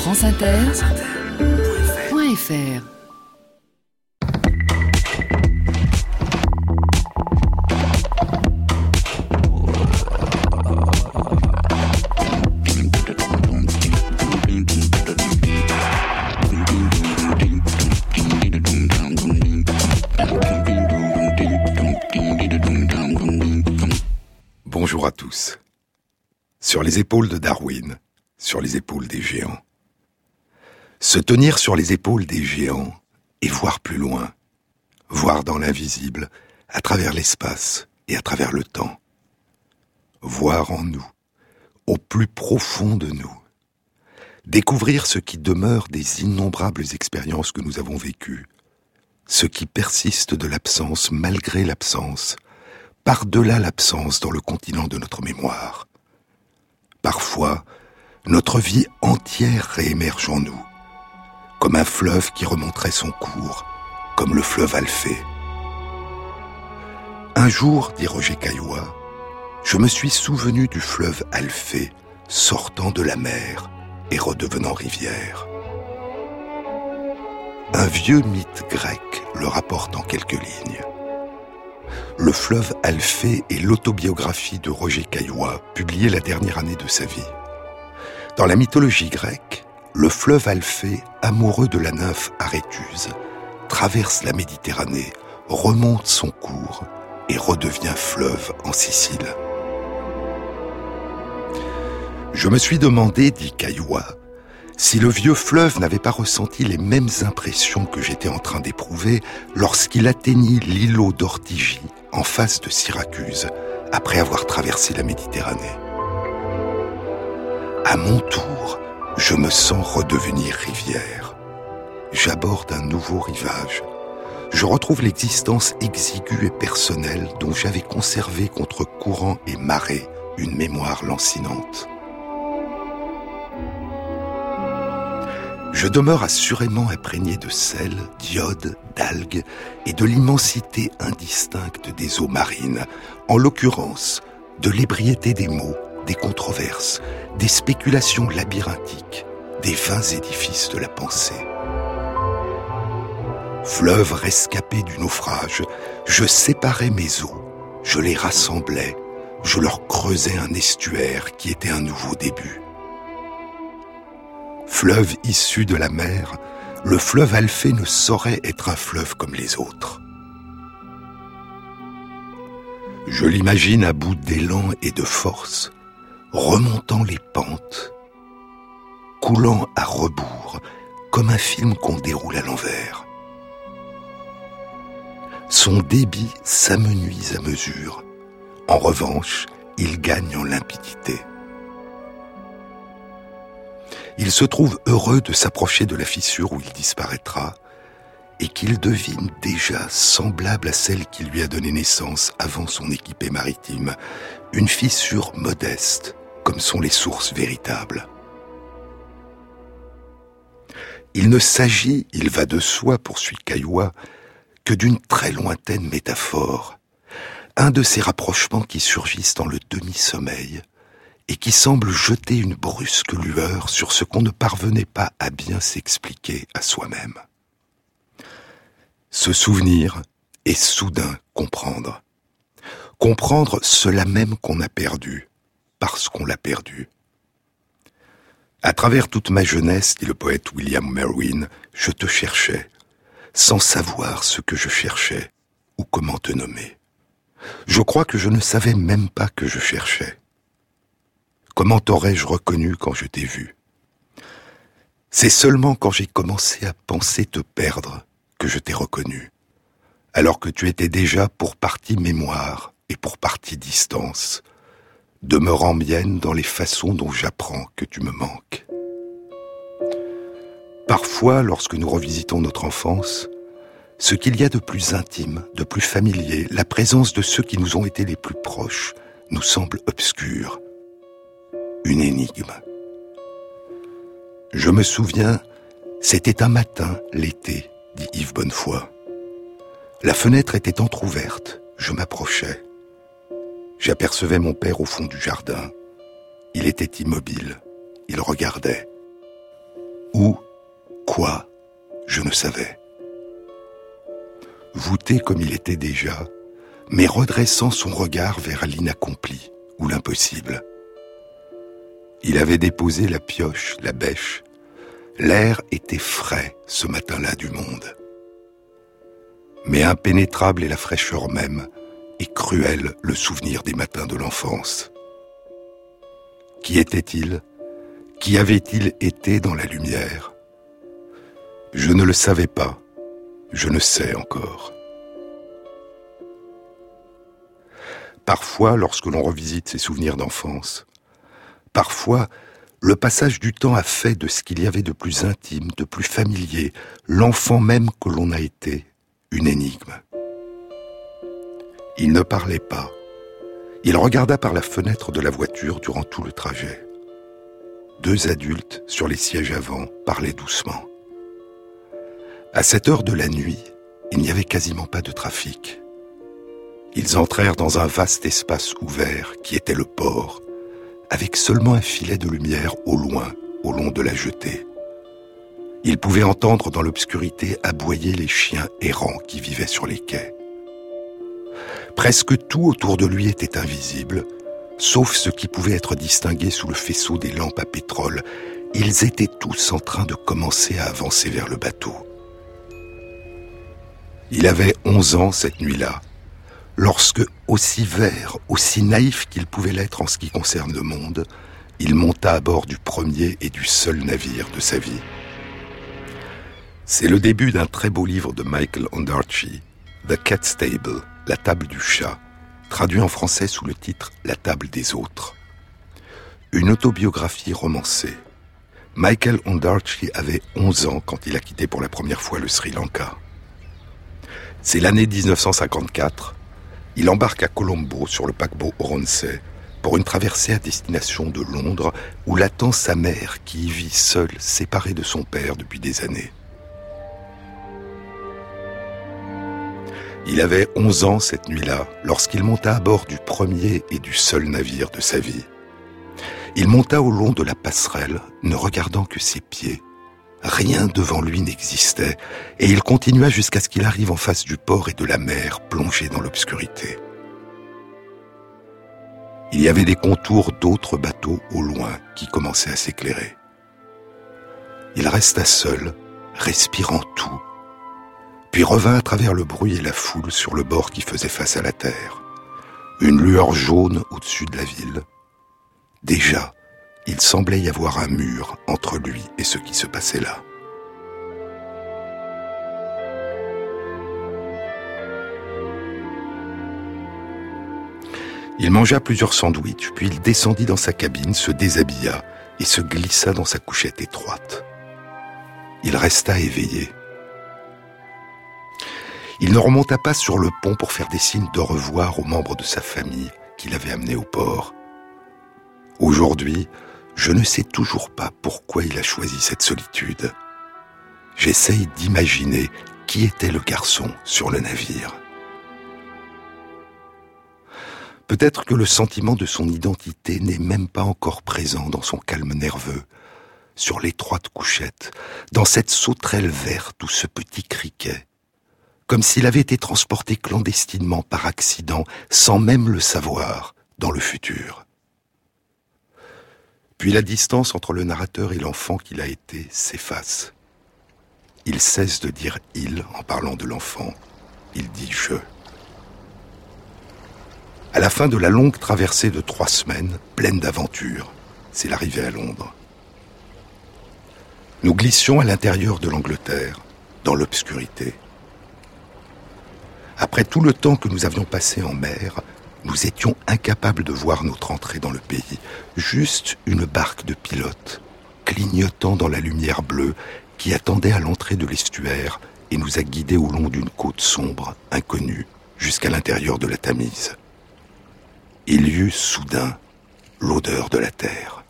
franceinter.fr Bonjour à tous. Sur les épaules de Darwin, sur les épaules des géants. Se tenir sur les épaules des géants et voir plus loin, voir dans l'invisible, à travers l'espace et à travers le temps. Voir en nous, au plus profond de nous. Découvrir ce qui demeure des innombrables expériences que nous avons vécues, ce qui persiste de l'absence malgré l'absence, par-delà l'absence dans le continent de notre mémoire. Parfois, notre vie entière réémerge en nous, comme un fleuve qui remonterait son cours, comme le fleuve Alphée. Un jour, dit Roger Caillois, je me suis souvenu du fleuve Alphée sortant de la mer et redevenant rivière. Un vieux mythe grec le rapporte en quelques lignes. Le fleuve Alphée est l'autobiographie de Roger Caillois, publiée la dernière année de sa vie. Dans la mythologie grecque, le fleuve Alphée, amoureux de la nymphe Aréthuse, traverse la Méditerranée, remonte son cours et redevient fleuve en Sicile. Je me suis demandé, dit Caillois, si le vieux fleuve n'avait pas ressenti les mêmes impressions que j'étais en train d'éprouver lorsqu'il atteignit l'îlot d'Ortigie, en face de Syracuse, après avoir traversé la Méditerranée. À mon tour, je me sens redevenir rivière. J'aborde un nouveau rivage. Je retrouve l'existence exiguë et personnelle dont j'avais conservé contre courant et marée une mémoire lancinante. Je demeure assurément imprégné de sel, d'iode, d'algues et de l'immensité indistincte des eaux marines, en l'occurrence de l'ébriété des mots, des controverses, des spéculations labyrinthiques, des vains édifices de la pensée. Fleuve rescapé du naufrage, je séparais mes eaux, je les rassemblais, je leur creusais un estuaire qui était un nouveau début fleuve issu de la mer, le fleuve Alphée ne saurait être un fleuve comme les autres. Je l'imagine à bout d'élan et de force, remontant les pentes, coulant à rebours, comme un film qu'on déroule à l'envers. Son débit s'amenuise à mesure. En revanche, il gagne en limpidité il se trouve heureux de s'approcher de la fissure où il disparaîtra, et qu'il devine déjà semblable à celle qui lui a donné naissance avant son équipée maritime, une fissure modeste, comme sont les sources véritables. Il ne s'agit, il va de soi, poursuit Caillois, que d'une très lointaine métaphore, un de ces rapprochements qui surgissent dans le demi-sommeil, et qui semble jeter une brusque lueur sur ce qu'on ne parvenait pas à bien s'expliquer à soi-même. Se souvenir et soudain comprendre. Comprendre cela même qu'on a perdu, parce qu'on l'a perdu. À travers toute ma jeunesse, dit le poète William Merwin, je te cherchais, sans savoir ce que je cherchais ou comment te nommer. Je crois que je ne savais même pas que je cherchais. Comment t'aurais-je reconnu quand je t'ai vu? C'est seulement quand j'ai commencé à penser te perdre que je t'ai reconnu, alors que tu étais déjà pour partie mémoire et pour partie distance, demeurant mienne dans les façons dont j'apprends que tu me manques. Parfois, lorsque nous revisitons notre enfance, ce qu'il y a de plus intime, de plus familier, la présence de ceux qui nous ont été les plus proches, nous semble obscur, une énigme. Je me souviens, c'était un matin, l'été, dit Yves Bonnefoy. La fenêtre était entr'ouverte, je m'approchais. J'apercevais mon père au fond du jardin. Il était immobile, il regardait. Quoi Je ne savais. Voûté comme il était déjà, mais redressant son regard vers l'inaccompli ou l'impossible. Il avait déposé la pioche, la bêche. L'air était frais ce matin-là du monde. Mais impénétrable est la fraîcheur même, et cruel le souvenir des matins de l'enfance. Qui était-il? Qui avait-il été dans la lumière? Je ne le savais pas, je ne sais encore. Parfois, lorsque l'on revisite ses souvenirs d'enfance, parfois, le passage du temps a fait de ce qu'il y avait de plus intime, de plus familier, l'enfant même que l'on a été, une énigme. Il ne parlait pas. Il regarda par la fenêtre de la voiture durant tout le trajet. Deux adultes sur les sièges avant parlaient doucement. À cette heure de la nuit, il n'y avait quasiment pas de trafic. Ils entrèrent dans un vaste espace ouvert qui était le port, avec seulement un filet de lumière au loin, au long de la jetée. Ils pouvaient entendre dans l'obscurité aboyer les chiens errants qui vivaient sur les quais. Presque tout autour de lui était invisible, sauf ce qui pouvait être distingué sous le faisceau des lampes à pétrole. Ils étaient tous en train de commencer à avancer vers le bateau. Il avait onze ans cette nuit-là, lorsque, aussi vert, aussi naïf qu'il pouvait l'être en ce qui concerne le monde, il monta à bord du premier et du seul navire de sa vie. C'est le début d'un très beau livre de Michael Ondarchi, The Cat Stable, la table du chat, traduit en français sous le titre La table des autres. Une autobiographie romancée. Michael Ondarchi avait 11 ans quand il a quitté pour la première fois le Sri Lanka. C'est l'année 1954. Il embarque à Colombo sur le paquebot Oronsay pour une traversée à destination de Londres où l'attend sa mère qui y vit seule, séparée de son père depuis des années. Il avait 11 ans cette nuit-là, lorsqu'il monta à bord du premier et du seul navire de sa vie. Il monta au long de la passerelle, ne regardant que ses pieds. Rien devant lui n'existait, et il continua jusqu'à ce qu'il arrive en face du port et de la mer, plongé dans l'obscurité. Il y avait des contours d'autres bateaux au loin qui commençaient à s'éclairer. Il resta seul, respirant tout, puis revint à travers le bruit et la foule sur le bord qui faisait face à la terre. Une lueur jaune au-dessus de la ville. Déjà, il semblait y avoir un mur entre lui et ce qui se passait là. Il mangea plusieurs sandwichs, puis il descendit dans sa cabine, se déshabilla et se glissa dans sa couchette étroite. Il resta éveillé. Il ne remonta pas sur le pont pour faire des signes de revoir aux membres de sa famille qu'il avait amenés au port. Aujourd'hui, je ne sais toujours pas pourquoi il a choisi cette solitude. J'essaye d'imaginer qui était le garçon sur le navire. Peut-être que le sentiment de son identité n'est même pas encore présent dans son calme nerveux, sur l'étroite couchette, dans cette sauterelle verte ou ce petit criquet, comme s'il avait été transporté clandestinement par accident, sans même le savoir, dans le futur. Puis la distance entre le narrateur et l'enfant qu'il a été s'efface. Il cesse de dire il en parlant de l'enfant. Il dit je. À la fin de la longue traversée de trois semaines, pleine d'aventures, c'est l'arrivée à Londres. Nous glissions à l'intérieur de l'Angleterre, dans l'obscurité. Après tout le temps que nous avions passé en mer, nous étions incapables de voir notre entrée dans le pays. Juste une barque de pilote, clignotant dans la lumière bleue, qui attendait à l'entrée de l'estuaire et nous a guidés au long d'une côte sombre, inconnue, jusqu'à l'intérieur de la Tamise. Il y eut soudain l'odeur de la terre.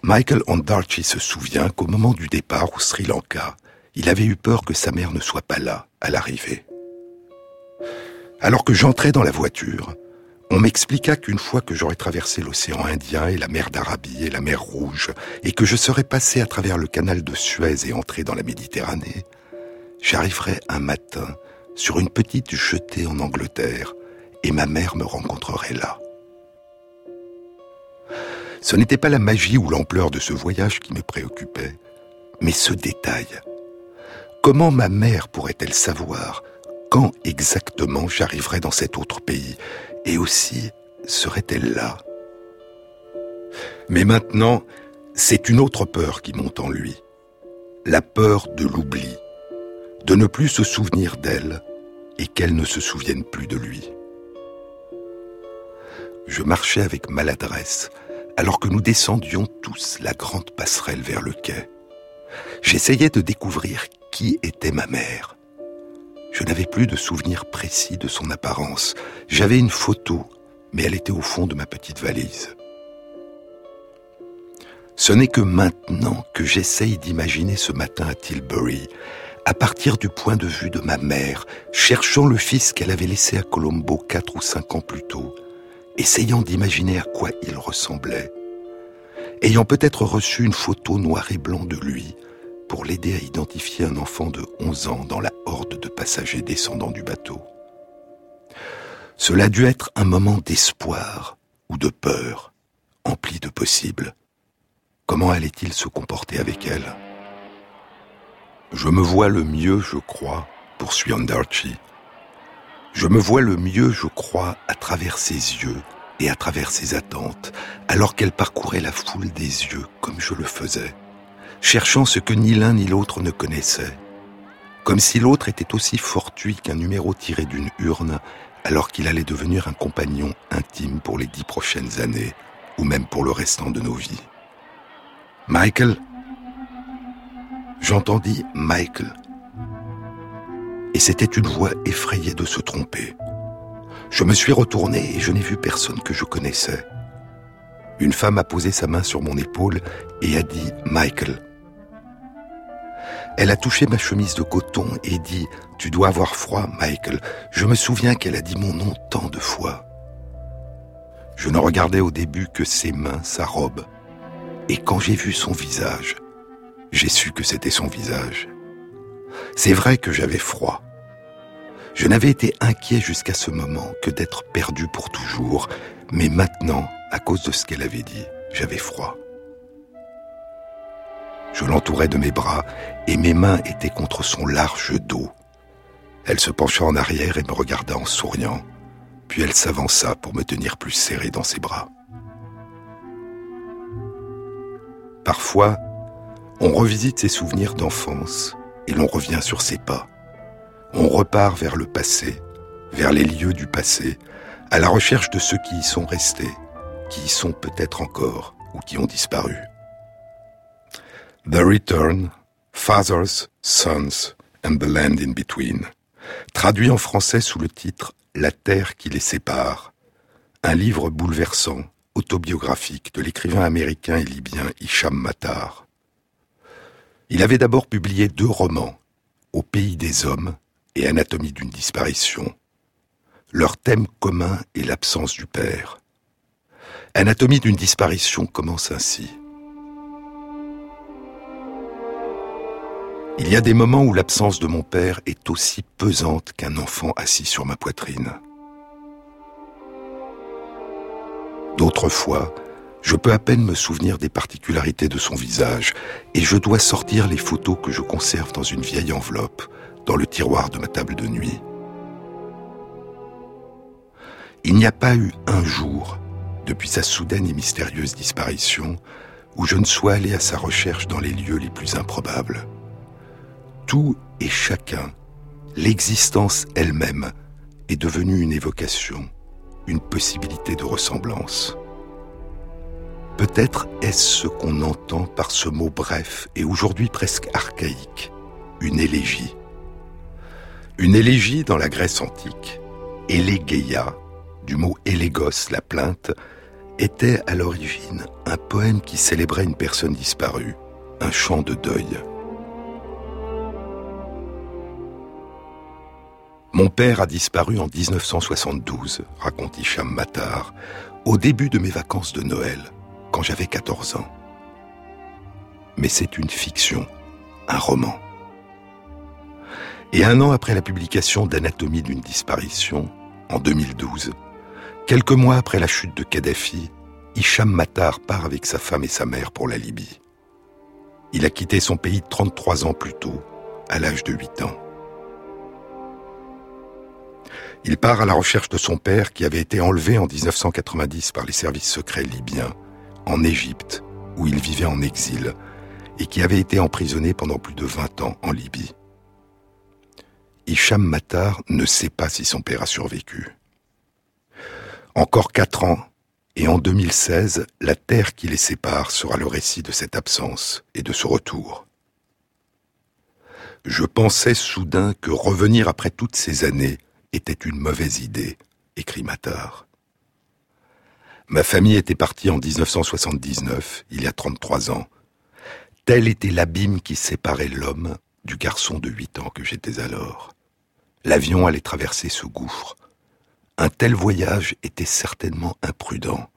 Michael Ondarchi se souvient qu'au moment du départ au Sri Lanka, il avait eu peur que sa mère ne soit pas là à l'arrivée. Alors que j'entrais dans la voiture, On m'expliqua qu'une fois que j'aurais traversé l'océan Indien et la mer d'Arabie et la mer Rouge, et que je serais passé à travers le canal de Suez et entré dans la Méditerranée, j'arriverais un matin sur une petite jetée en Angleterre, et ma mère me rencontrerait là. Ce n'était pas la magie ou l'ampleur de ce voyage qui me préoccupait, mais ce détail. Comment ma mère pourrait-elle savoir quand exactement j'arriverais dans cet autre pays Et aussi, serait-elle là? Mais maintenant, c'est une autre peur qui monte en lui. La peur de l'oubli, de ne plus se souvenir d'elle et qu'elle ne se souvienne plus de lui. Je marchais avec maladresse alors que nous descendions tous la grande passerelle vers le quai. J'essayais de découvrir qui était ma mère. Je n'avais plus de souvenir précis de son apparence. J'avais une photo, mais elle était au fond de ma petite valise. Ce n'est que maintenant que j'essaye d'imaginer ce matin à Tilbury, à partir du point de vue de ma mère, cherchant le fils qu'elle avait laissé à Colombo quatre ou cinq ans plus tôt, essayant d'imaginer à quoi il ressemblait, ayant peut-être reçu une photo noir et blanc de lui pour l'aider à identifier un enfant de 11 ans dans la horde de passagers descendant du bateau. Cela a dû être un moment d'espoir ou de peur, empli de possibles. Comment allait-il se comporter avec elle? Je me vois le mieux, je crois, poursuit Anderchi, je me vois le mieux, je crois, à travers ses yeux et à travers ses attentes, alors qu'elle parcourait la foule des yeux comme je le faisais, cherchant ce que ni l'un ni l'autre ne connaissait, comme si l'autre était aussi fortuit qu'un numéro tiré d'une urne, alors qu'il allait devenir un compagnon intime pour les dix prochaines années, ou même pour le restant de nos vies. Michael J'entendis Michael et c'était une voix effrayée de se tromper. Je me suis retourné et je n'ai vu personne que je connaissais. Une femme a posé sa main sur mon épaule et a dit Michael. Elle a touché ma chemise de coton et dit Tu dois avoir froid, Michael. Je me souviens qu'elle a dit mon nom tant de fois. Je ne regardais au début que ses mains, sa robe. Et quand j'ai vu son visage, j'ai su que c'était son visage. C'est vrai que j'avais froid. Je n'avais été inquiet jusqu'à ce moment que d'être perdu pour toujours, mais maintenant, à cause de ce qu'elle avait dit, j'avais froid. Je l'entourais de mes bras et mes mains étaient contre son large dos. Elle se pencha en arrière et me regarda en souriant, puis elle s'avança pour me tenir plus serré dans ses bras. Parfois, on revisite ses souvenirs d'enfance et l'on revient sur ses pas on repart vers le passé, vers les lieux du passé, à la recherche de ceux qui y sont restés, qui y sont peut-être encore ou qui ont disparu. The Return, Fathers, Sons and the Land in Between, traduit en français sous le titre La terre qui les sépare, un livre bouleversant, autobiographique de l'écrivain américain et libyen Hicham Matar. Il avait d'abord publié deux romans, Au pays des hommes et Anatomie d'une disparition. Leur thème commun est l'absence du père. Anatomie d'une disparition commence ainsi. Il y a des moments où l'absence de mon père est aussi pesante qu'un enfant assis sur ma poitrine. D'autres fois, je peux à peine me souvenir des particularités de son visage, et je dois sortir les photos que je conserve dans une vieille enveloppe, dans le tiroir de ma table de nuit. Il n'y a pas eu un jour, depuis sa soudaine et mystérieuse disparition, où je ne sois allé à sa recherche dans les lieux les plus improbables. Tout et chacun, l'existence elle-même, est devenue une évocation, une possibilité de ressemblance. Peut-être est-ce ce qu'on entend par ce mot bref et aujourd'hui presque archaïque, une élégie. Une élégie dans la Grèce antique, Elegeia, du mot élégos, la plainte, était à l'origine un poème qui célébrait une personne disparue, un chant de deuil. Mon père a disparu en 1972, raconte Hicham Matar, au début de mes vacances de Noël, quand j'avais 14 ans. Mais c'est une fiction, un roman. Et un an après la publication d'Anatomie d'une disparition, en 2012, quelques mois après la chute de Kadhafi, Hicham Matar part avec sa femme et sa mère pour la Libye. Il a quitté son pays 33 ans plus tôt, à l'âge de 8 ans. Il part à la recherche de son père qui avait été enlevé en 1990 par les services secrets libyens, en Égypte, où il vivait en exil, et qui avait été emprisonné pendant plus de 20 ans en Libye. Hicham Matar ne sait pas si son père a survécu. Encore quatre ans, et en 2016, la terre qui les sépare sera le récit de cette absence et de ce retour. Je pensais soudain que revenir après toutes ces années était une mauvaise idée, écrit Matar. Ma famille était partie en 1979, il y a 33 ans. Tel était l'abîme qui séparait l'homme du garçon de 8 ans que j'étais alors. L'avion allait traverser ce gouffre. Un tel voyage était certainement imprudent.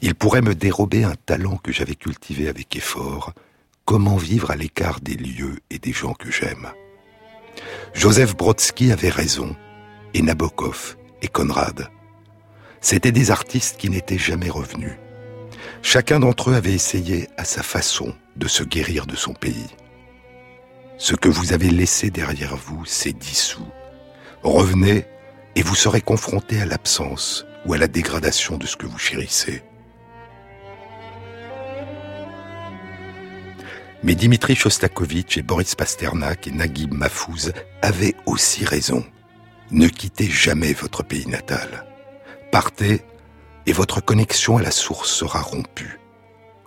Il pourrait me dérober un talent que j'avais cultivé avec effort, comment vivre à l'écart des lieux et des gens que j'aime? Joseph Brodsky avait raison, et Nabokov, et Conrad. C'étaient des artistes qui n'étaient jamais revenus. Chacun d'entre eux avait essayé, à sa façon, de se guérir de son pays. Ce que vous avez laissé derrière vous s'est dissous. Revenez et vous serez confronté à l'absence ou à la dégradation de ce que vous chérissez. Mais Dimitri Shostakovich et Boris Pasternak et Naguib Mahfouz avaient aussi raison. Ne quittez jamais votre pays natal. Partez et votre connexion à la source sera rompue.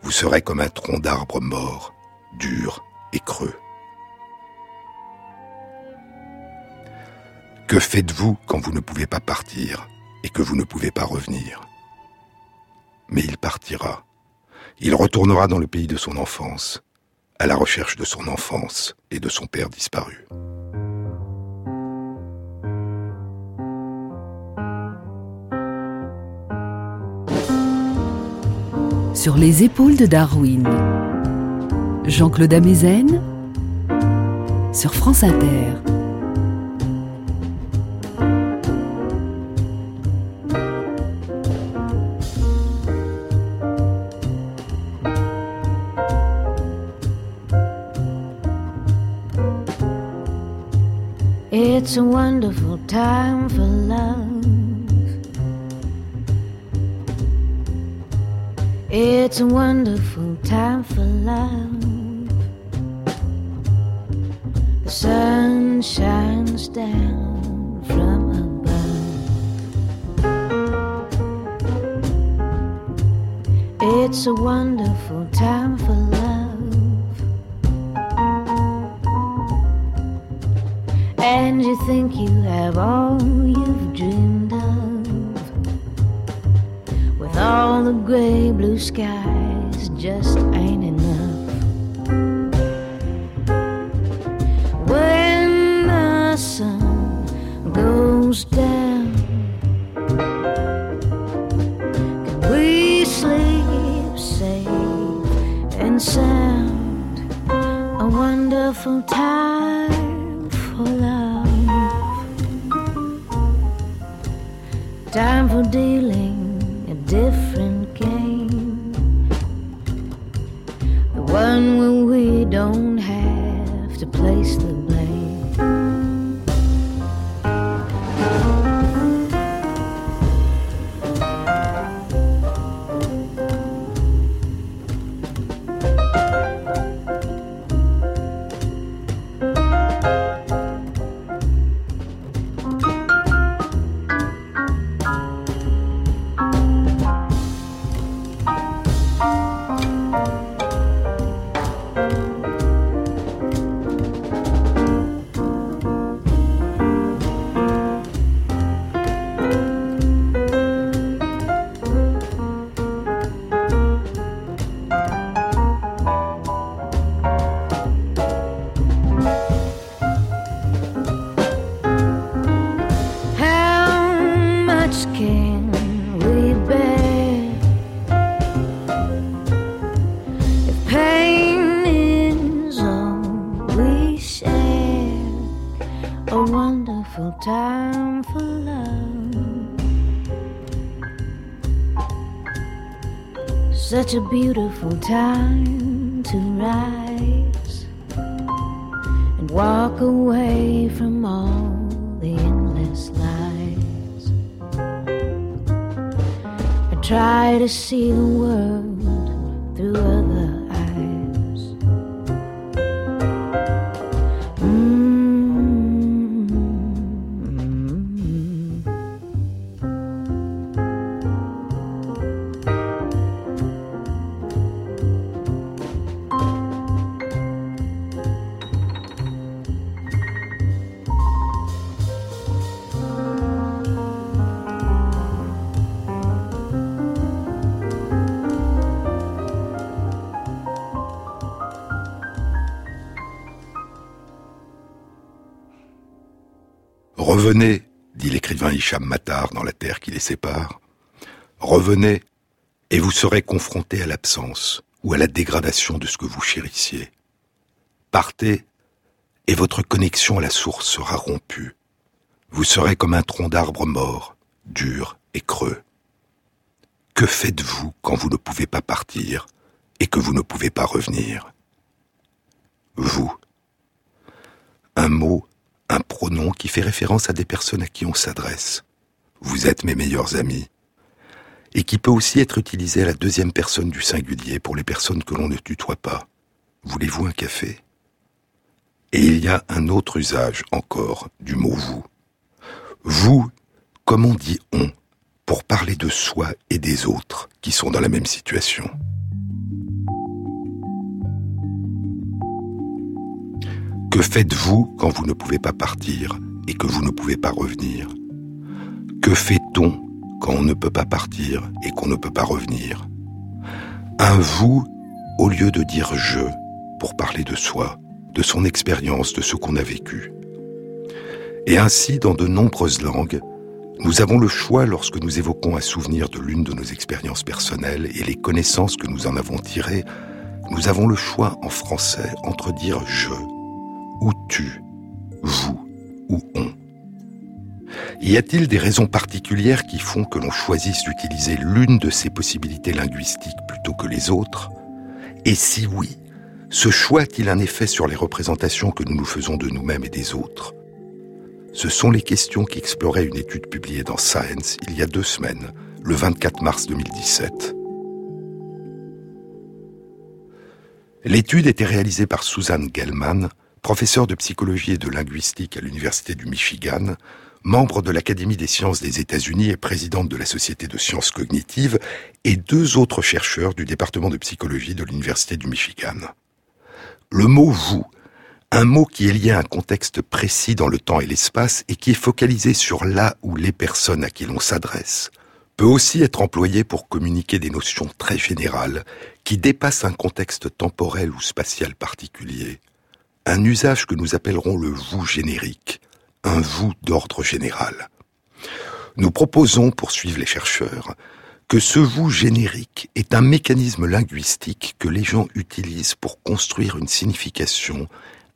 Vous serez comme un tronc d'arbre mort, dur et creux. Que faites-vous quand vous ne pouvez pas partir et que vous ne pouvez pas revenir? Mais il partira. Il retournera dans le pays de son enfance, à la recherche de son enfance et de son père disparu. Sur les épaules de Darwin, Jean-Claude Amezen sur France Inter. It's It's a wonderful time for love. The sun shines down from above. It's a wonderful time for love. And you think you have all you've dreamed skies, just ain't enough. When the sun goes down, can we sleep safe and sound? A wonderful time for love. Time for dealing a different Such a beautiful time Revenez, dit l'écrivain Hicham Matar dans La terre qui les sépare. Revenez, et vous serez confronté à l'absence ou à la dégradation de ce que vous chérissiez. Partez, et votre connexion à la source sera rompue. Vous serez comme un tronc d'arbre mort, dur et creux. Que faites-vous quand vous ne pouvez pas partir et que vous ne pouvez pas revenir? Vous. Un mot un pronom qui fait référence à des personnes à qui on s'adresse. Vous êtes mes meilleurs amis. Et qui peut aussi être utilisé à la deuxième personne du singulier pour les personnes que l'on ne tutoie pas. Voulez-vous un café? Et il y a un autre usage encore du mot vous. Vous, comme on dit on, pour parler de soi et des autres qui sont dans la même situation. Que faites-vous quand vous ne pouvez pas partir et que vous ne pouvez pas revenir? Que fait-on quand on ne peut pas partir et qu'on ne peut pas revenir? Un vous au lieu de dire je pour parler de soi, de son expérience, de ce qu'on a vécu. Et ainsi, dans de nombreuses langues, nous avons le choix lorsque nous évoquons un souvenir de l'une de nos expériences personnelles et les connaissances que nous en avons tirées, nous avons le choix en français entre dire je ou tu, vous ou on. Y a-t-il des raisons particulières qui font que l'on choisisse d'utiliser l'une de ces possibilités linguistiques plutôt que les autres? Et si oui, ce choix a-t-il un effet sur les représentations que nous nous faisons de nous-mêmes et des autres? Ce sont les questions qu'explorait une étude publiée dans Science il y a deux semaines, le 24 mars 2017. L'étude était réalisée par Suzanne Gellman, professeur de psychologie et de linguistique à l'Université du Michigan, membre de l'Académie des sciences des États-Unis et présidente de la Société de sciences cognitives, et deux autres chercheurs du département de psychologie de l'Université du Michigan. Le mot vous, un mot qui est lié à un contexte précis dans le temps et l'espace et qui est focalisé sur là ou les personnes à qui l'on s'adresse, peut aussi être employé pour communiquer des notions très générales qui dépassent un contexte temporel ou spatial particulier un usage que nous appellerons le vous générique, un vous d'ordre général. Nous proposons, poursuivent les chercheurs, que ce vous générique est un mécanisme linguistique que les gens utilisent pour construire une signification,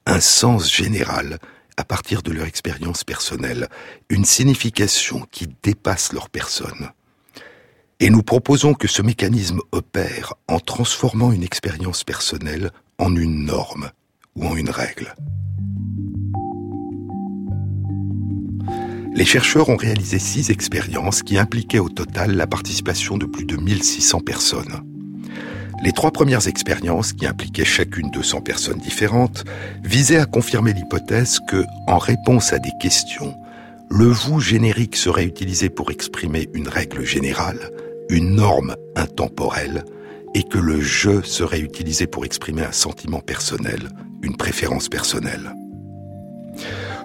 un sens général à partir de leur expérience personnelle, une signification qui dépasse leur personne. Et nous proposons que ce mécanisme opère en transformant une expérience personnelle en une norme, ou en une règle. Les chercheurs ont réalisé six expériences qui impliquaient au total la participation de plus de 1600 personnes. Les trois premières expériences, qui impliquaient chacune 200 personnes différentes, visaient à confirmer l'hypothèse que, en réponse à des questions, le vous générique serait utilisé pour exprimer une règle générale, une norme intemporelle, et que le je serait utilisé pour exprimer un sentiment personnel, une préférence personnelle.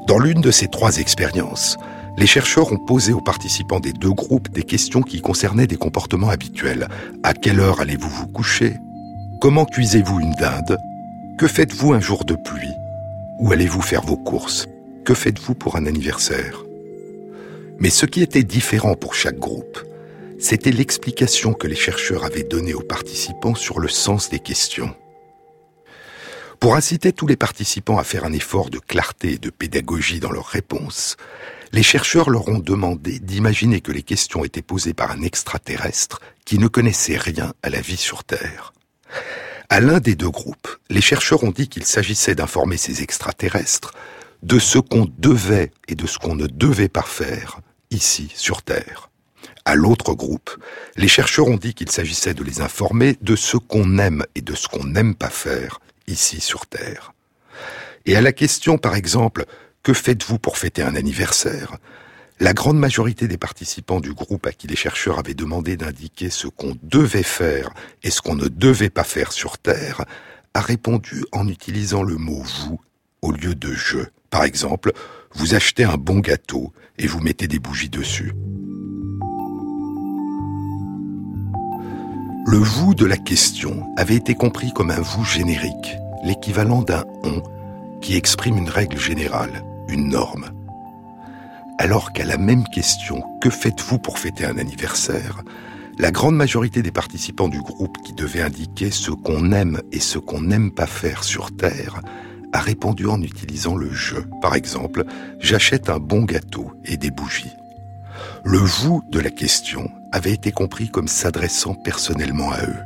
Dans l'une de ces trois expériences, les chercheurs ont posé aux participants des deux groupes des questions qui concernaient des comportements habituels. À quelle heure allez-vous vous coucher? Comment cuisez-vous une dinde? Que faites-vous un jour de pluie? Où allez-vous faire vos courses? Que faites-vous pour un anniversaire? Mais ce qui était différent pour chaque groupe, c'était l'explication que les chercheurs avaient donnée aux participants sur le sens des questions. Pour inciter tous les participants à faire un effort de clarté et de pédagogie dans leurs réponses, les chercheurs leur ont demandé d'imaginer que les questions étaient posées par un extraterrestre qui ne connaissait rien à la vie sur Terre. À l'un des deux groupes, les chercheurs ont dit qu'il s'agissait d'informer ces extraterrestres de ce qu'on devait et de ce qu'on ne devait pas faire ici sur Terre. À l'autre groupe, les chercheurs ont dit qu'il s'agissait de les informer de ce qu'on aime et de ce qu'on n'aime pas faire ici sur Terre. Et à la question, par exemple, que faites-vous pour fêter un anniversaire? La grande majorité des participants du groupe à qui les chercheurs avaient demandé d'indiquer ce qu'on devait faire et ce qu'on ne devait pas faire sur Terre a répondu en utilisant le mot vous au lieu de je. Par exemple, vous achetez un bon gâteau et vous mettez des bougies dessus. Le vous de la question avait été compris comme un vous générique, l'équivalent d'un on qui exprime une règle générale, une norme. Alors qu'à la même question, que faites-vous pour fêter un anniversaire La grande majorité des participants du groupe qui devait indiquer ce qu'on aime et ce qu'on n'aime pas faire sur Terre a répondu en utilisant le je. Par exemple, j'achète un bon gâteau et des bougies. Le vous de la question avait été compris comme s'adressant personnellement à eux.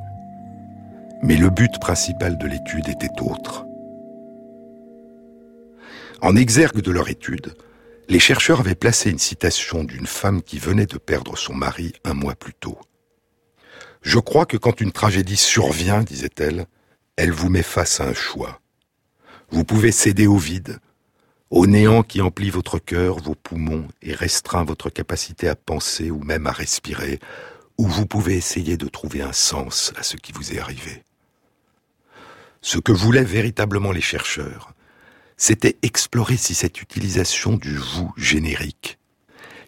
Mais le but principal de l'étude était autre. En exergue de leur étude, les chercheurs avaient placé une citation d'une femme qui venait de perdre son mari un mois plus tôt. Je crois que quand une tragédie survient, disait-elle, elle vous met face à un choix. Vous pouvez céder au vide, au néant qui emplit votre cœur, vos poumons et restreint votre capacité à penser ou même à respirer, ou vous pouvez essayer de trouver un sens à ce qui vous est arrivé. Ce que voulaient véritablement les chercheurs, c'était explorer si cette utilisation du vous générique,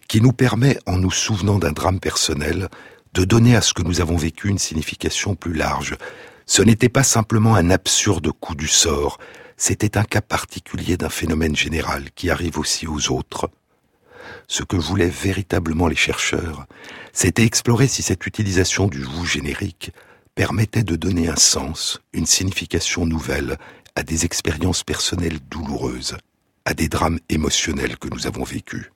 qui nous permet, en nous souvenant d'un drame personnel, de donner à ce que nous avons vécu une signification plus large. Ce n'était pas simplement un absurde coup du sort, c'était un cas particulier d'un phénomène général qui arrive aussi aux autres. Ce que voulaient véritablement les chercheurs, c'était explorer si cette utilisation du vous générique permettait de donner un sens, une signification nouvelle à des expériences personnelles douloureuses, à des drames émotionnels que nous avons vécus.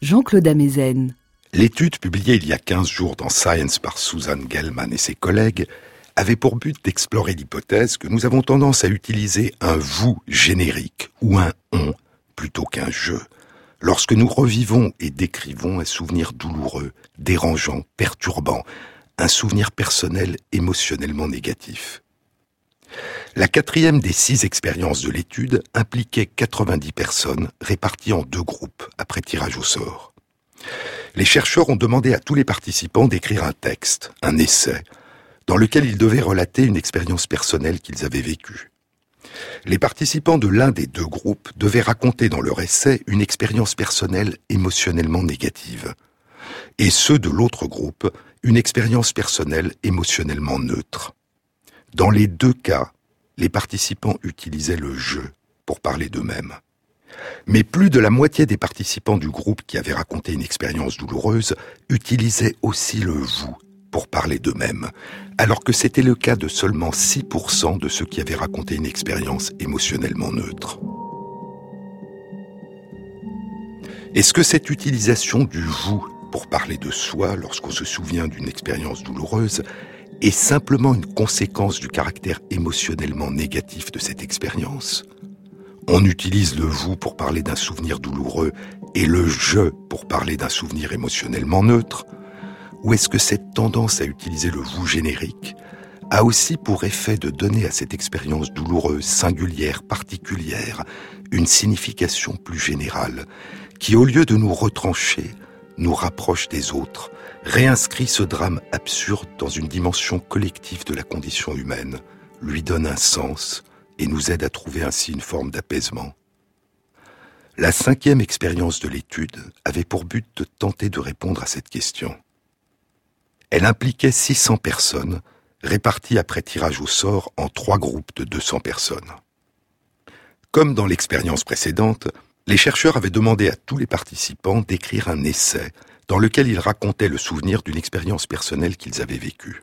Jean-Claude. L'étude publiée il y a 15 jours dans Science par Susan Gellman et ses collègues avait pour but d'explorer l'hypothèse que nous avons tendance à utiliser un vous générique ou un on plutôt qu'un je lorsque nous revivons et décrivons un souvenir douloureux, dérangeant, perturbant, un souvenir personnel émotionnellement négatif. La quatrième des six expériences de l'étude impliquait 90 personnes réparties en deux groupes après tirage au sort. Les chercheurs ont demandé à tous les participants d'écrire un texte, un essai, dans lequel ils devaient relater une expérience personnelle qu'ils avaient vécue. Les participants de l'un des deux groupes devaient raconter dans leur essai une expérience personnelle émotionnellement négative, et ceux de l'autre groupe une expérience personnelle émotionnellement neutre. Dans les deux cas, les participants utilisaient le je pour parler d'eux-mêmes. Mais plus de la moitié des participants du groupe qui avaient raconté une expérience douloureuse utilisaient aussi le vous pour parler d'eux-mêmes, alors que c'était le cas de seulement 6% de ceux qui avaient raconté une expérience émotionnellement neutre. Est-ce que cette utilisation du vous pour parler de soi lorsqu'on se souvient d'une expérience douloureuse est simplement une conséquence du caractère émotionnellement négatif de cette expérience. On utilise le vous pour parler d'un souvenir douloureux et le je pour parler d'un souvenir émotionnellement neutre. Ou est-ce que cette tendance à utiliser le vous générique a aussi pour effet de donner à cette expérience douloureuse, singulière, particulière, une signification plus générale, qui au lieu de nous retrancher, nous rapproche des autres, réinscrit ce drame absurde dans une dimension collective de la condition humaine, lui donne un sens et nous aide à trouver ainsi une forme d'apaisement. La cinquième expérience de l'étude avait pour but de tenter de répondre à cette question. Elle impliquait 600 personnes, réparties après tirage au sort en trois groupes de 200 personnes. Comme dans l'expérience précédente, les chercheurs avaient demandé à tous les participants d'écrire un essai dans lequel ils racontaient le souvenir d'une expérience personnelle qu'ils avaient vécue.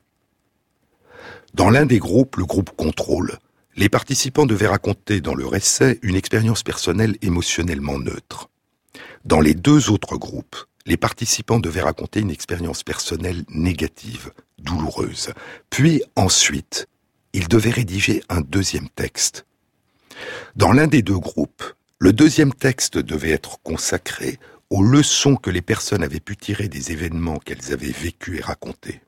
Dans l'un des groupes, le groupe contrôle, les participants devaient raconter dans leur essai une expérience personnelle émotionnellement neutre. Dans les deux autres groupes, les participants devaient raconter une expérience personnelle négative, douloureuse. Puis, ensuite, ils devaient rédiger un deuxième texte. Dans l'un des deux groupes, le deuxième texte devait être consacré aux leçons que les personnes avaient pu tirer des événements qu'elles avaient vécus et racontés.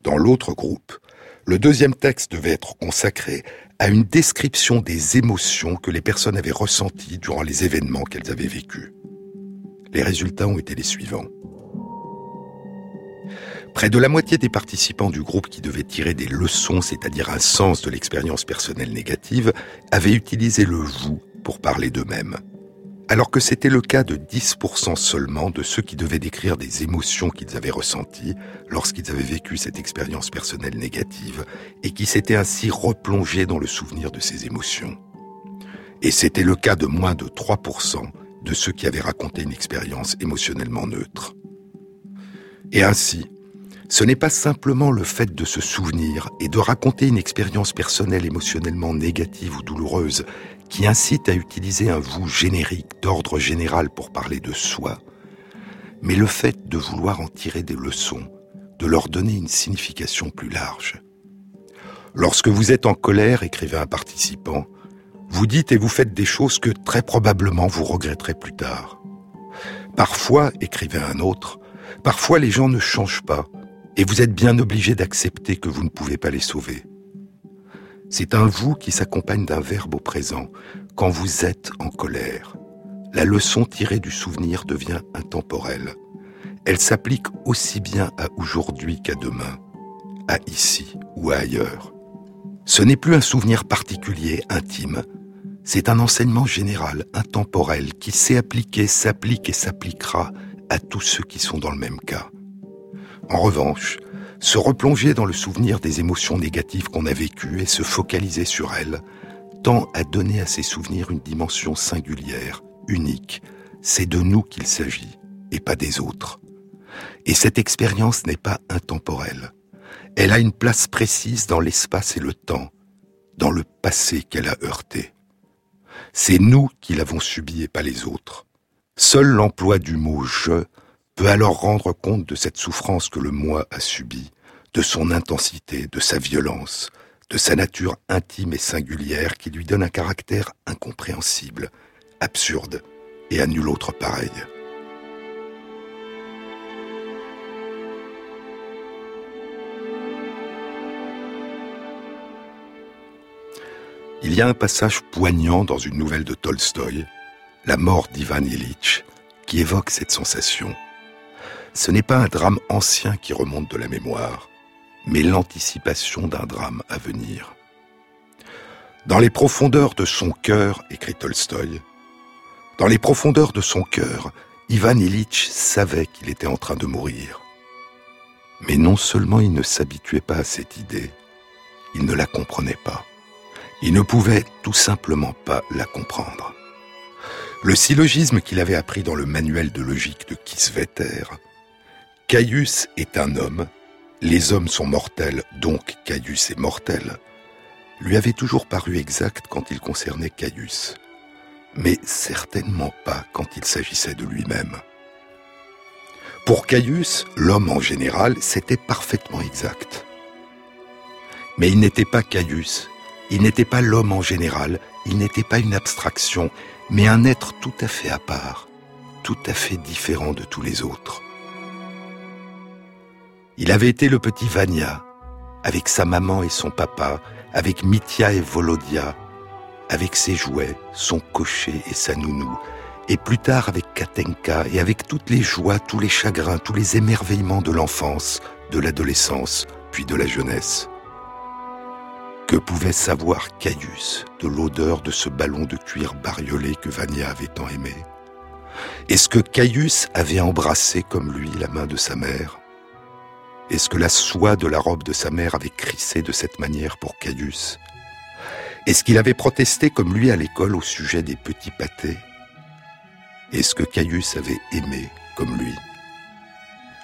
Dans l'autre groupe, le deuxième texte devait être consacré à une description des émotions que les personnes avaient ressenties durant les événements qu'elles avaient vécus. Les résultats ont été les suivants. Près de la moitié des participants du groupe qui devaient tirer des leçons, c'est-à-dire un sens de l'expérience personnelle négative, avaient utilisé le vous pour parler d'eux-mêmes. Alors que c'était le cas de 10% seulement de ceux qui devaient décrire des émotions qu'ils avaient ressenties lorsqu'ils avaient vécu cette expérience personnelle négative et qui s'étaient ainsi replongés dans le souvenir de ces émotions. Et c'était le cas de moins de 3% de ceux qui avaient raconté une expérience émotionnellement neutre. Et ainsi, ce n'est pas simplement le fait de se souvenir et de raconter une expérience personnelle émotionnellement négative ou douloureuse qui incite à utiliser un vous générique d'ordre général pour parler de soi, mais le fait de vouloir en tirer des leçons, de leur donner une signification plus large. Lorsque vous êtes en colère, écrivait un participant, vous dites et vous faites des choses que très probablement vous regretterez plus tard. Parfois, écrivait un autre, parfois les gens ne changent pas, et vous êtes bien obligé d'accepter que vous ne pouvez pas les sauver. C'est un vous qui s'accompagne d'un verbe au présent, quand vous êtes en colère. La leçon tirée du souvenir devient intemporelle. Elle s'applique aussi bien à aujourd'hui qu'à demain, à ici ou à ailleurs. Ce n'est plus un souvenir particulier, intime, c'est un enseignement général, intemporel, qui s'est appliqué, s'applique et s'appliquera à tous ceux qui sont dans le même cas. En revanche, se replonger dans le souvenir des émotions négatives qu'on a vécues et se focaliser sur elles tend à donner à ces souvenirs une dimension singulière, unique. C'est de nous qu'il s'agit, et pas des autres. Et cette expérience n'est pas intemporelle. Elle a une place précise dans l'espace et le temps, dans le passé qu'elle a heurté. C'est nous qui l'avons subi et pas les autres. Seul l'emploi du mot je peut alors rendre compte de cette souffrance que le moi a subie, de son intensité, de sa violence, de sa nature intime et singulière qui lui donne un caractère incompréhensible, absurde et à nul autre pareil. Il y a un passage poignant dans une nouvelle de Tolstoï, La mort d'Ivan Illich, qui évoque cette sensation. Ce n'est pas un drame ancien qui remonte de la mémoire, mais l'anticipation d'un drame à venir. Dans les profondeurs de son cœur, écrit Tolstoï, dans les profondeurs de son cœur, Ivan Illich savait qu'il était en train de mourir. Mais non seulement il ne s'habituait pas à cette idée, il ne la comprenait pas. Il ne pouvait tout simplement pas la comprendre. Le syllogisme qu'il avait appris dans le manuel de logique de Kisveter, Caius est un homme, les hommes sont mortels, donc Caius est mortel, lui avait toujours paru exact quand il concernait Caius, mais certainement pas quand il s'agissait de lui-même. Pour Caius, l'homme en général, c'était parfaitement exact. Mais il n'était pas Caius, il n'était pas l'homme en général, il n'était pas une abstraction, mais un être tout à fait à part, tout à fait différent de tous les autres. Il avait été le petit Vania, avec sa maman et son papa, avec Mitya et Volodia, avec ses jouets, son cocher et sa nounou, et plus tard avec Katenka et avec toutes les joies, tous les chagrins, tous les émerveillements de l'enfance, de l'adolescence, puis de la jeunesse. Que pouvait savoir Caius de l'odeur de ce ballon de cuir bariolé que Vania avait tant aimé? Est-ce que Caius avait embrassé comme lui la main de sa mère? Est-ce que la soie de la robe de sa mère avait crissé de cette manière pour Caius Est-ce qu'il avait protesté comme lui à l'école au sujet des petits pâtés Est-ce que Caius avait aimé comme lui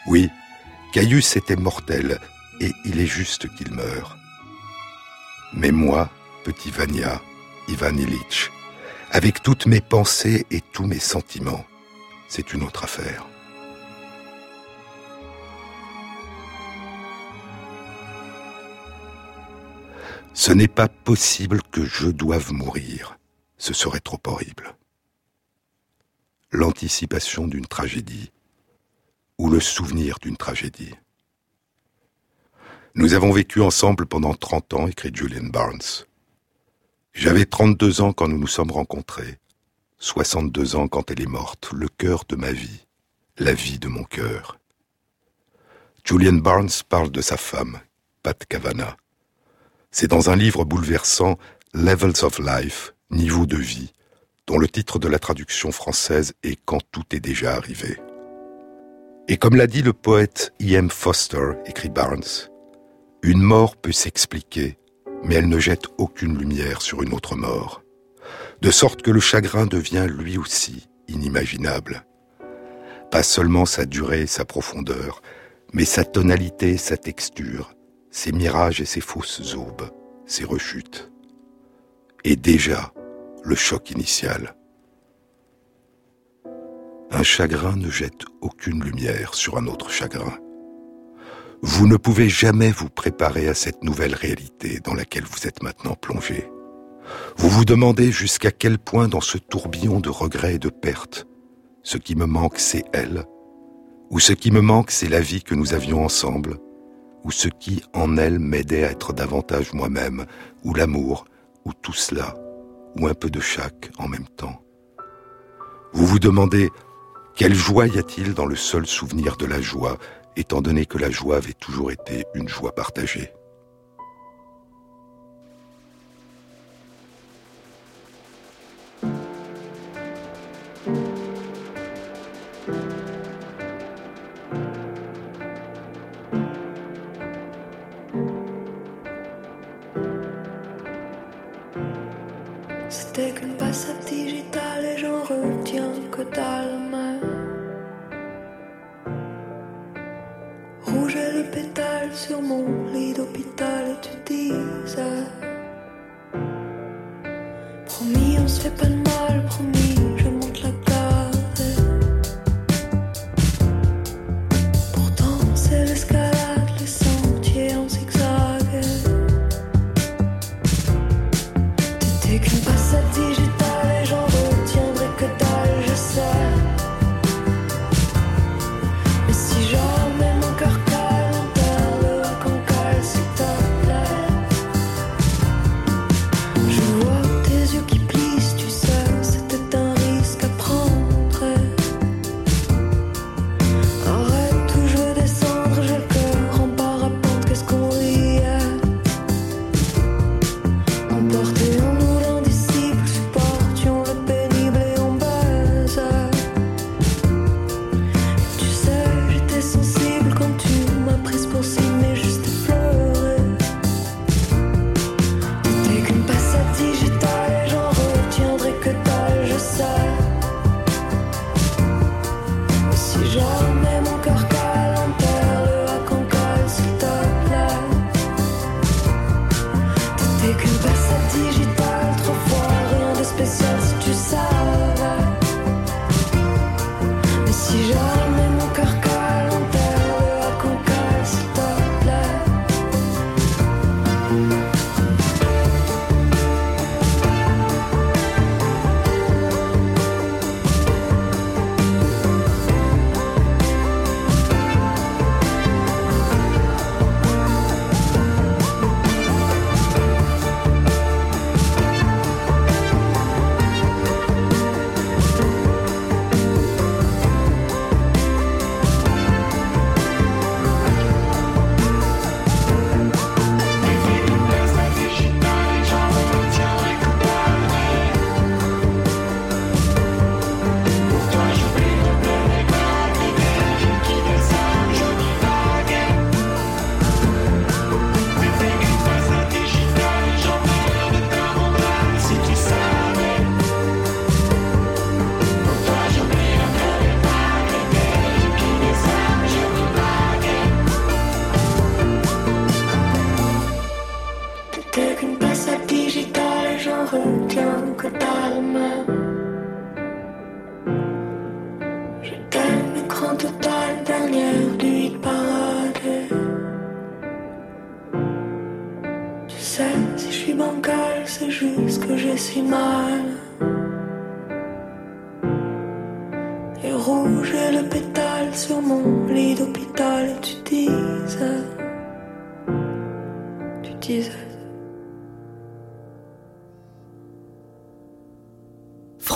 Oui, Caius était mortel et il est juste qu'il meure. Mais moi, petit Vania, Ivan Illich, avec toutes mes pensées et tous mes sentiments, c'est une autre affaire. Ce n'est pas possible que je doive mourir. Ce serait trop horrible. L'anticipation d'une tragédie ou le souvenir d'une tragédie. Nous avons vécu ensemble pendant 30 ans, écrit Julian Barnes. J'avais 32 ans quand nous nous sommes rencontrés, 62 ans quand elle est morte, le cœur de ma vie, la vie de mon cœur. Julian Barnes parle de sa femme, Pat Cavana. C'est dans un livre bouleversant, Levels of Life, Niveau de vie, dont le titre de la traduction française est Quand tout est déjà arrivé. Et comme l'a dit le poète E.M. Foster, écrit Barnes, une mort peut s'expliquer, mais elle ne jette aucune lumière sur une autre mort, de sorte que le chagrin devient lui aussi inimaginable. Pas seulement sa durée sa profondeur, mais sa tonalité sa texture, ses mirages et ses fausses aubes, ses rechutes. Et déjà, le choc initial. Un chagrin ne jette aucune lumière sur un autre chagrin. Vous ne pouvez jamais vous préparer à cette nouvelle réalité dans laquelle vous êtes maintenant plongé. Vous vous demandez jusqu'à quel point dans ce tourbillon de regrets et de pertes, ce qui me manque c'est elle, ou ce qui me manque c'est la vie que nous avions ensemble, ou ce qui en elle m'aidait à être davantage moi-même, ou l'amour, ou tout cela, ou un peu de chaque en même temps. Vous vous demandez quelle joie y a-t-il dans le seul souvenir de la joie, étant donné que la joie avait toujours été une joie partagée? Promis, on se fait pas de mal,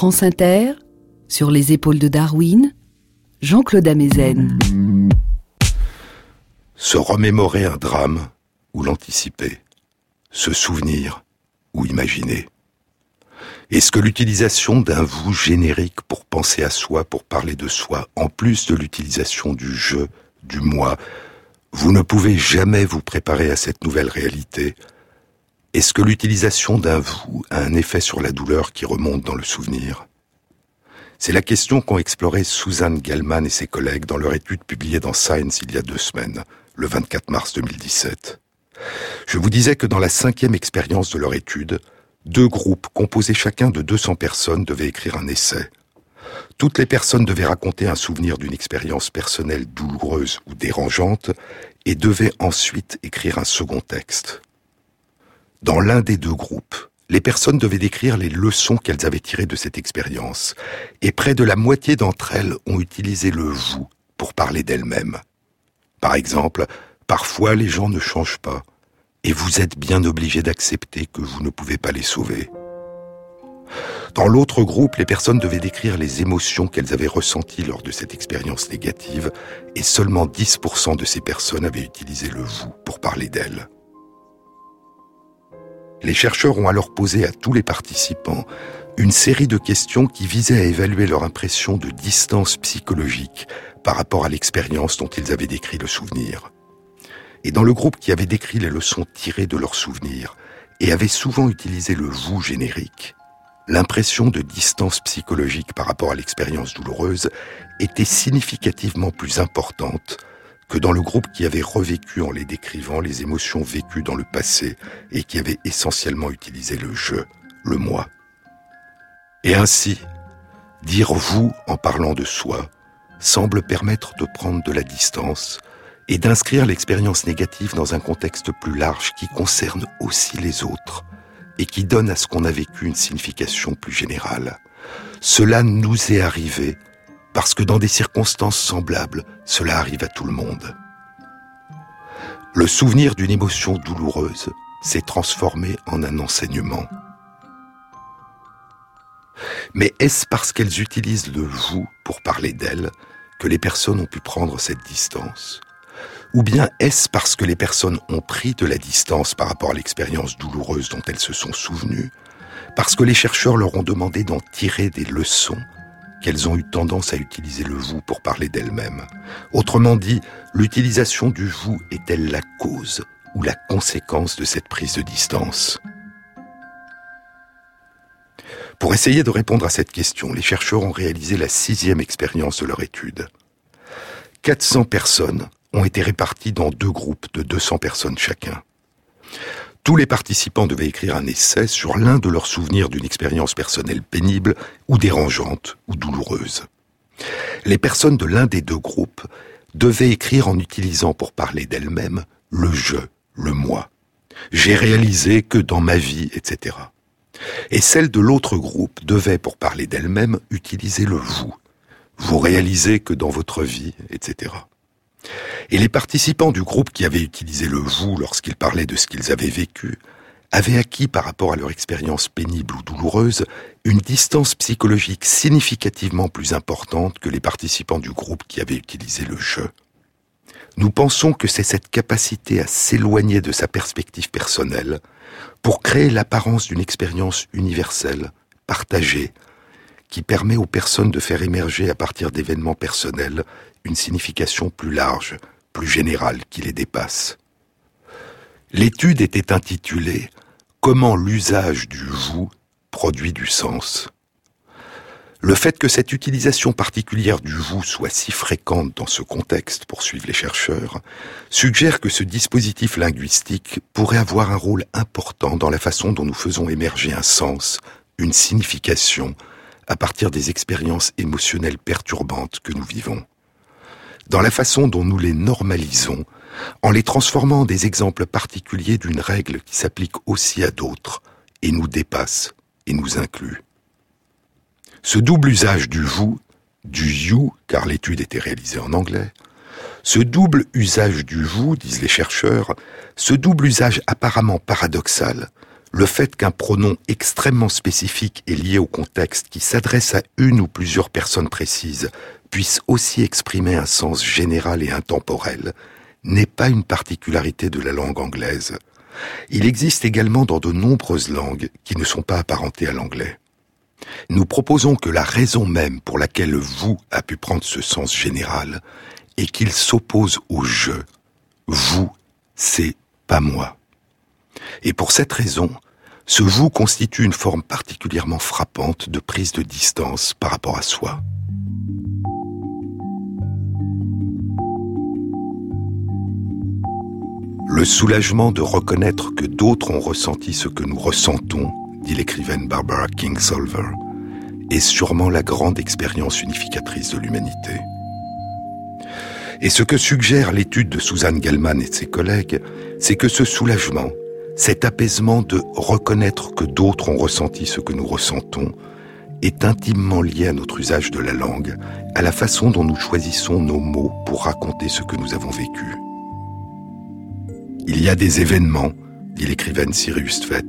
France Inter, sur les épaules de Darwin, Jean-Claude Amezen. Se remémorer un drame ou l'anticiper, se souvenir ou imaginer. Est-ce que l'utilisation d'un vous générique pour penser à soi, pour parler de soi, en plus de l'utilisation du je, du moi, vous ne pouvez jamais vous préparer à cette nouvelle réalité est-ce que l'utilisation d'un vous a un effet sur la douleur qui remonte dans le souvenir? C'est la question qu'ont exploré Suzanne Gellman et ses collègues dans leur étude publiée dans Science il y a deux semaines, le 24 mars 2017. Je vous disais que dans la cinquième expérience de leur étude, deux groupes composés chacun de 200 personnes devaient écrire un essai. Toutes les personnes devaient raconter un souvenir d'une expérience personnelle douloureuse ou dérangeante et devaient ensuite écrire un second texte. Dans l'un des deux groupes, les personnes devaient décrire les leçons qu'elles avaient tirées de cette expérience, et près de la moitié d'entre elles ont utilisé le vous pour parler d'elles-mêmes. Par exemple, parfois les gens ne changent pas, et vous êtes bien obligé d'accepter que vous ne pouvez pas les sauver. Dans l'autre groupe, les personnes devaient décrire les émotions qu'elles avaient ressenties lors de cette expérience négative, et seulement 10% de ces personnes avaient utilisé le vous pour parler d'elles. Les chercheurs ont alors posé à tous les participants une série de questions qui visaient à évaluer leur impression de distance psychologique par rapport à l'expérience dont ils avaient décrit le souvenir. Et dans le groupe qui avait décrit les leçons tirées de leurs souvenirs et avait souvent utilisé le vous générique, l'impression de distance psychologique par rapport à l'expérience douloureuse était significativement plus importante que dans le groupe qui avait revécu en les décrivant les émotions vécues dans le passé et qui avait essentiellement utilisé le je, le moi. Et ainsi, dire vous en parlant de soi semble permettre de prendre de la distance et d'inscrire l'expérience négative dans un contexte plus large qui concerne aussi les autres et qui donne à ce qu'on a vécu une signification plus générale. Cela nous est arrivé parce que dans des circonstances semblables, cela arrive à tout le monde. Le souvenir d'une émotion douloureuse s'est transformé en un enseignement. Mais est-ce parce qu'elles utilisent le vous pour parler d'elles que les personnes ont pu prendre cette distance? Ou bien est-ce parce que les personnes ont pris de la distance par rapport à l'expérience douloureuse dont elles se sont souvenues? Parce que les chercheurs leur ont demandé d'en tirer des leçons qu'elles ont eu tendance à utiliser le vous pour parler d'elles-mêmes. Autrement dit, l'utilisation du vous est-elle la cause ou la conséquence de cette prise de distance? Pour essayer de répondre à cette question, les chercheurs ont réalisé la sixième expérience de leur étude. 400 personnes ont été réparties dans deux groupes de 200 personnes chacun. Tous les participants devaient écrire un essai sur l'un de leurs souvenirs d'une expérience personnelle pénible ou dérangeante ou douloureuse. Les personnes de l'un des deux groupes devaient écrire en utilisant pour parler d'elles-mêmes le je, le moi. J'ai réalisé que dans ma vie, etc. Et celles de l'autre groupe devaient, pour parler d'elles-mêmes, utiliser le vous. Vous réalisez que dans votre vie, etc. Et les participants du groupe qui avaient utilisé le vous lorsqu'ils parlaient de ce qu'ils avaient vécu avaient acquis par rapport à leur expérience pénible ou douloureuse une distance psychologique significativement plus importante que les participants du groupe qui avaient utilisé le je. Nous pensons que c'est cette capacité à s'éloigner de sa perspective personnelle pour créer l'apparence d'une expérience universelle, partagée, qui permet aux personnes de faire émerger à partir d'événements personnels une signification plus large, plus générale qui les dépasse. L'étude était intitulée Comment l'usage du vous produit du sens. Le fait que cette utilisation particulière du vous soit si fréquente dans ce contexte, poursuivent les chercheurs, suggère que ce dispositif linguistique pourrait avoir un rôle important dans la façon dont nous faisons émerger un sens, une signification, à partir des expériences émotionnelles perturbantes que nous vivons. Dans la façon dont nous les normalisons, en les transformant en des exemples particuliers d'une règle qui s'applique aussi à d'autres, et nous dépasse et nous inclut. Ce double usage du vous, du you, car l'étude était réalisée en anglais, ce double usage du vous, disent les chercheurs, ce double usage apparemment paradoxal, le fait qu'un pronom extrêmement spécifique et lié au contexte qui s'adresse à une ou plusieurs personnes précises puisse aussi exprimer un sens général et intemporel, n'est pas une particularité de la langue anglaise. Il existe également dans de nombreuses langues qui ne sont pas apparentées à l'anglais. Nous proposons que la raison même pour laquelle le vous a pu prendre ce sens général est qu'il s'oppose au je. Vous, c'est pas moi. Et pour cette raison, ce vous constitue une forme particulièrement frappante de prise de distance par rapport à soi. Le soulagement de reconnaître que d'autres ont ressenti ce que nous ressentons, dit l'écrivaine Barbara Kingsolver, est sûrement la grande expérience unificatrice de l'humanité. Et ce que suggère l'étude de Suzanne Gellman et de ses collègues, c'est que ce soulagement, cet apaisement de reconnaître que d'autres ont ressenti ce que nous ressentons, est intimement lié à notre usage de la langue, à la façon dont nous choisissons nos mots pour raconter ce que nous avons vécu. Il y a des événements, dit l'écrivaine Sirius Tvet,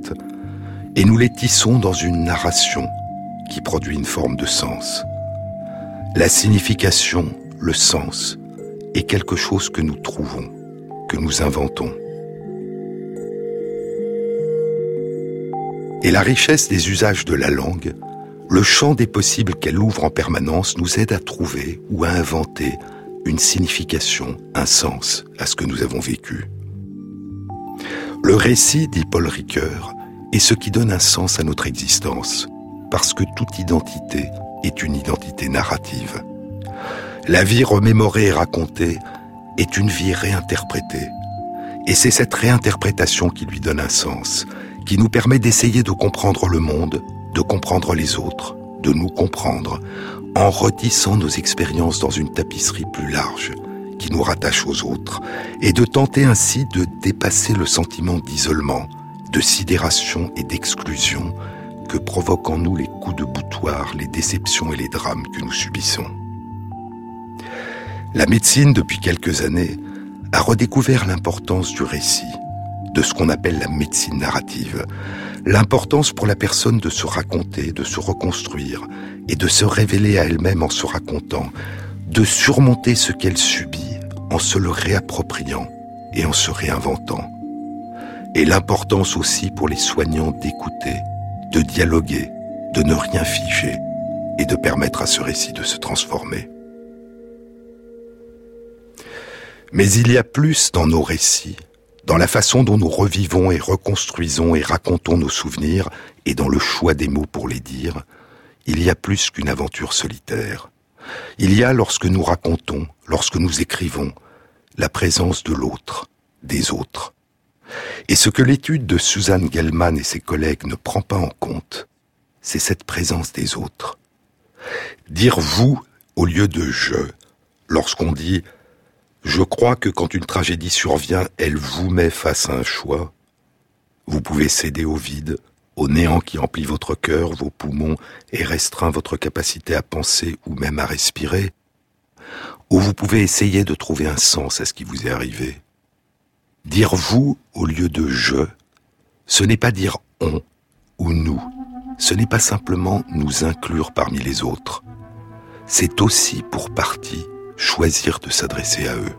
et nous les tissons dans une narration qui produit une forme de sens. La signification, le sens, est quelque chose que nous trouvons, que nous inventons. Et la richesse des usages de la langue, le champ des possibles qu'elle ouvre en permanence nous aide à trouver ou à inventer une signification, un sens à ce que nous avons vécu. Le récit, dit Paul Ricoeur, est ce qui donne un sens à notre existence, parce que toute identité est une identité narrative. La vie remémorée et racontée est une vie réinterprétée. Et c'est cette réinterprétation qui lui donne un sens, qui nous permet d'essayer de comprendre le monde, de comprendre les autres, de nous comprendre, en retissant nos expériences dans une tapisserie plus large, qui nous rattache aux autres, et de tenter ainsi de dépasser le sentiment d'isolement, de sidération et d'exclusion que provoquent en nous les coups de boutoir, les déceptions et les drames que nous subissons. La médecine, depuis quelques années, a redécouvert l'importance du récit, de ce qu'on appelle la médecine narrative, l'importance pour la personne de se raconter, de se reconstruire et de se révéler à elle-même en se racontant, de surmonter ce qu'elle subit en se le réappropriant et en se réinventant. Et l'importance aussi pour les soignants d'écouter, de dialoguer, de ne rien figer et de permettre à ce récit de se transformer. Mais il y a plus dans nos récits, dans la façon dont nous revivons et reconstruisons et racontons nos souvenirs et dans le choix des mots pour les dire, il y a plus qu'une aventure solitaire. Il y a, lorsque nous racontons, lorsque nous écrivons, la présence de l'autre, des autres. Et ce que l'étude de Suzanne Gellman et ses collègues ne prend pas en compte, c'est cette présence des autres. Dire vous au lieu de je, lorsqu'on dit je crois que quand une tragédie survient, elle vous met face à un choix. Vous pouvez céder au vide, au néant qui emplit votre cœur, vos poumons et restreint votre capacité à penser ou même à respirer. Ou vous pouvez essayer de trouver un sens à ce qui vous est arrivé. Dire vous au lieu de je, ce n'est pas dire on ou nous, ce n'est pas simplement nous inclure parmi les autres, c'est aussi pour partie choisir de s'adresser à eux.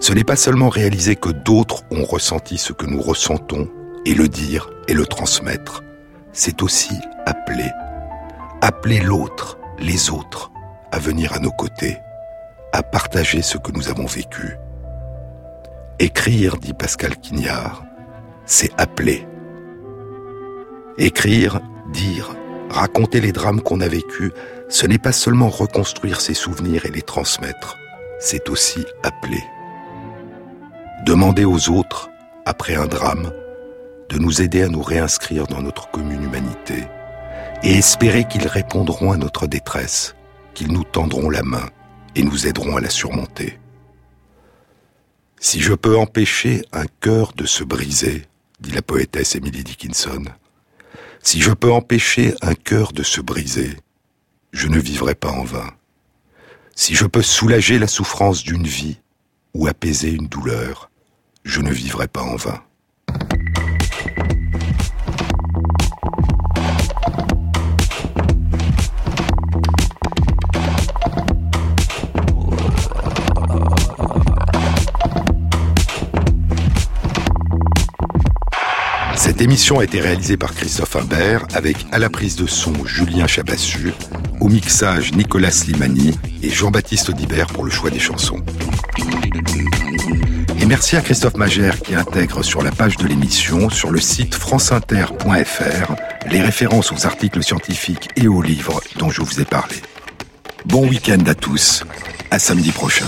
Ce n'est pas seulement réaliser que d'autres ont ressenti ce que nous ressentons et le dire et le transmettre, c'est aussi appeler, appeler l'autre, les autres, à venir à nos côtés, à partager ce que nous avons vécu. Écrire, dit Pascal Quignard, c'est appeler. Écrire, dire, raconter les drames qu'on a vécus, ce n'est pas seulement reconstruire ses souvenirs et les transmettre, c'est aussi appeler. Demander aux autres, après un drame, de nous aider à nous réinscrire dans notre commune humanité et espérer qu'ils répondront à notre détresse, qu'ils nous tendront la main et nous aideront à la surmonter. Si je peux empêcher un cœur de se briser, dit la poétesse Emily Dickinson, si je peux empêcher un cœur de se briser, je ne vivrai pas en vain. Si je peux soulager la souffrance d'une vie ou apaiser une douleur, je ne vivrai pas en vain. Cette émission a été réalisée par Christophe Imbert avec à la prise de son Julien Chabassu, au mixage Nicolas Slimani et Jean-Baptiste Audibert pour le choix des chansons. Et merci à Christophe Magère qui intègre sur la page de l'émission, sur le site franceinter.fr, les références aux articles scientifiques et aux livres dont je vous ai parlé. Bon week-end à tous, à samedi prochain.